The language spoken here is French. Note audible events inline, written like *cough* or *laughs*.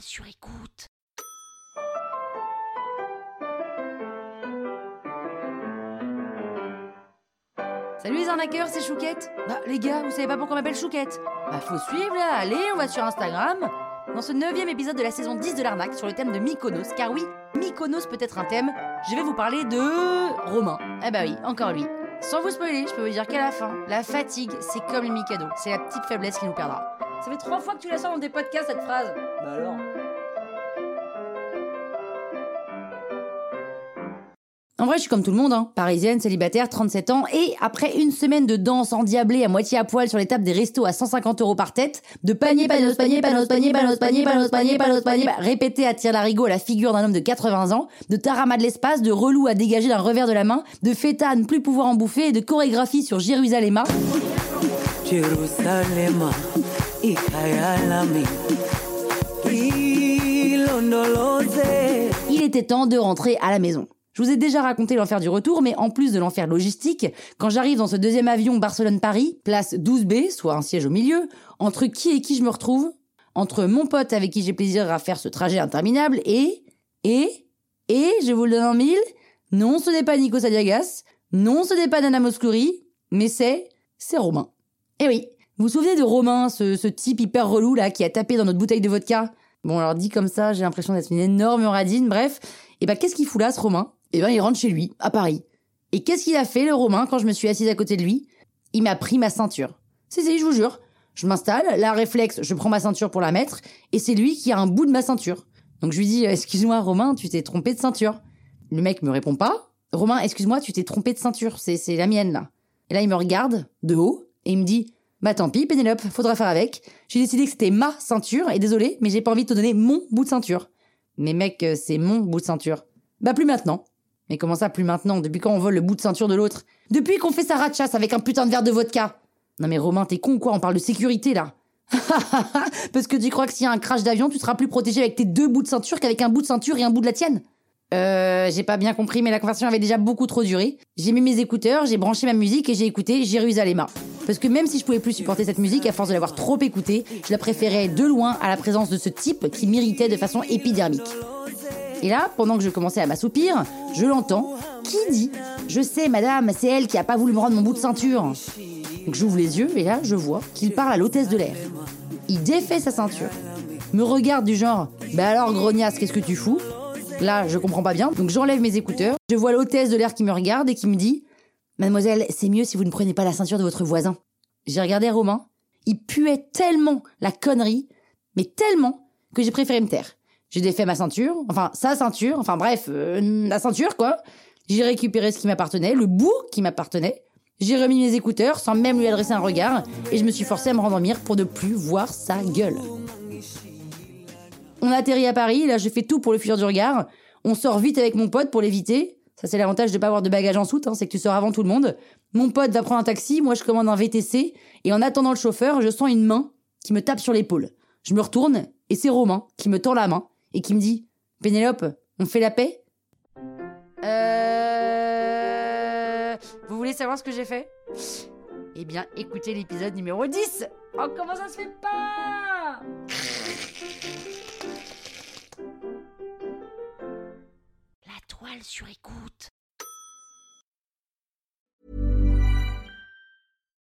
sur écoute. Salut les arnaqueurs, c'est Chouquette. Bah les gars, vous savez pas pourquoi on m'appelle Chouquette? Bah faut suivre là, allez, on va sur Instagram. Dans ce neuvième épisode de la saison 10 de l'arnaque sur le thème de Mykonos, car oui, Mykonos peut être un thème, je vais vous parler de... Romain. Eh bah oui, encore lui. Sans vous spoiler, je peux vous dire qu'à la fin, la fatigue, c'est comme le Mikado, c'est la petite faiblesse qui nous perdra. Ça fait trois fois que tu la sors dans tes podcasts cette phrase. Bah alors En vrai, je suis comme tout le monde, hein. parisienne, célibataire, 37 ans, et après une semaine de danse endiablée à moitié à poil sur les tables des restos à 150 euros par tête, de panier, panos, panier, panos, panier, panos, panier, panos, panier, panos, panier, répété à tir larigot à la figure d'un homme de 80 ans, de tarama de l'espace, de relou à dégager d'un revers de la main, de feta à ne plus pouvoir en bouffer et de chorégraphie sur Jérusalem. Il était temps de rentrer à la maison. Je vous ai déjà raconté l'enfer du retour, mais en plus de l'enfer logistique, quand j'arrive dans ce deuxième avion Barcelone-Paris, place 12B, soit un siège au milieu, entre qui et qui je me retrouve? Entre mon pote avec qui j'ai plaisir à faire ce trajet interminable et... Et... Et, je vous le donne en mille, non ce n'est pas Nico Sadiagas, non ce n'est pas Nana Moscouri, mais c'est... c'est Romain. Eh oui, vous vous souvenez de Romain, ce, type hyper relou là qui a tapé dans notre bouteille de vodka? Bon alors dit comme ça, j'ai l'impression d'être une énorme radine, bref. Et bah qu'est-ce qu'il fout là ce Romain? Eh ben il rentre chez lui, à Paris. Et qu'est-ce qu'il a fait, le Romain, quand je me suis assise à côté de lui? Il m'a pris ma ceinture. C'est ça, je vous jure. Je m'installe, la réflexe, je prends ma ceinture pour la mettre, et c'est lui qui a un bout de ma ceinture. Donc je lui dis, excuse-moi Romain, tu t'es trompé de ceinture. Le mec me répond pas. Romain, excuse-moi, tu t'es trompé de ceinture, c'est, c'est la mienne là. Et là il me regarde, de haut, et il me dit, bah tant pis Pénélope, faudra faire avec. J'ai décidé que c'était ma ceinture, et désolé, mais j'ai pas envie de te donner mon bout de ceinture. Mais mec, euh, c'est mon bout de ceinture. Bah plus maintenant. Mais comment ça, plus maintenant? Depuis quand on vole le bout de ceinture de l'autre? Depuis qu'on fait sa rat chasse avec un putain de verre de vodka Non mais Romain, t'es con quoi On parle de sécurité là *laughs* Parce que tu crois que s'il y a un crash d'avion, tu seras plus protégé avec tes deux bouts de ceinture qu'avec un bout de ceinture et un bout de la tienne Euh, j'ai pas bien compris, mais la conversation avait déjà beaucoup trop duré. J'ai mis mes écouteurs, j'ai branché ma musique et j'ai écouté Jérusalem. Parce que même si je pouvais plus supporter cette musique, à force de l'avoir trop écoutée, je la préférais de loin à la présence de ce type qui m'irritait de façon épidermique. Et là, pendant que je commençais à m'assoupir, je l'entends. Qui dit Je sais, madame, c'est elle qui a pas voulu me rendre mon bout de ceinture. Donc j'ouvre les yeux et là, je vois qu'il parle à l'hôtesse de l'air. Il défait sa ceinture, me regarde du genre Bah alors, grognasse, qu'est-ce que tu fous? Là, je comprends pas bien, donc j'enlève mes écouteurs. Je vois l'hôtesse de l'air qui me regarde et qui me dit Mademoiselle, c'est mieux si vous ne prenez pas la ceinture de votre voisin. J'ai regardé Romain. Il puait tellement la connerie, mais tellement que j'ai préféré me taire. J'ai défait ma ceinture, enfin sa ceinture, enfin bref, euh, la ceinture quoi. J'ai récupéré ce qui m'appartenait, le bout qui m'appartenait. J'ai remis mes écouteurs sans même lui adresser un regard et je me suis forcé à me rendormir pour ne plus voir sa gueule. On a atterri à Paris, là je fais tout pour le fuir du regard. On sort vite avec mon pote pour l'éviter. Ça c'est l'avantage de pas avoir de bagages en soute, hein, c'est que tu sors avant tout le monde. Mon pote va prendre un taxi, moi je commande un VTC et en attendant le chauffeur, je sens une main qui me tape sur l'épaule. Je me retourne et c'est Romain qui me tend la main et qui me dit Pénélope, on fait la paix? Euh. Vous voulez savoir ce que j'ai fait? Eh bien, écoutez l'épisode numéro 10 Oh, comment ça se fait pas? Sur écoute.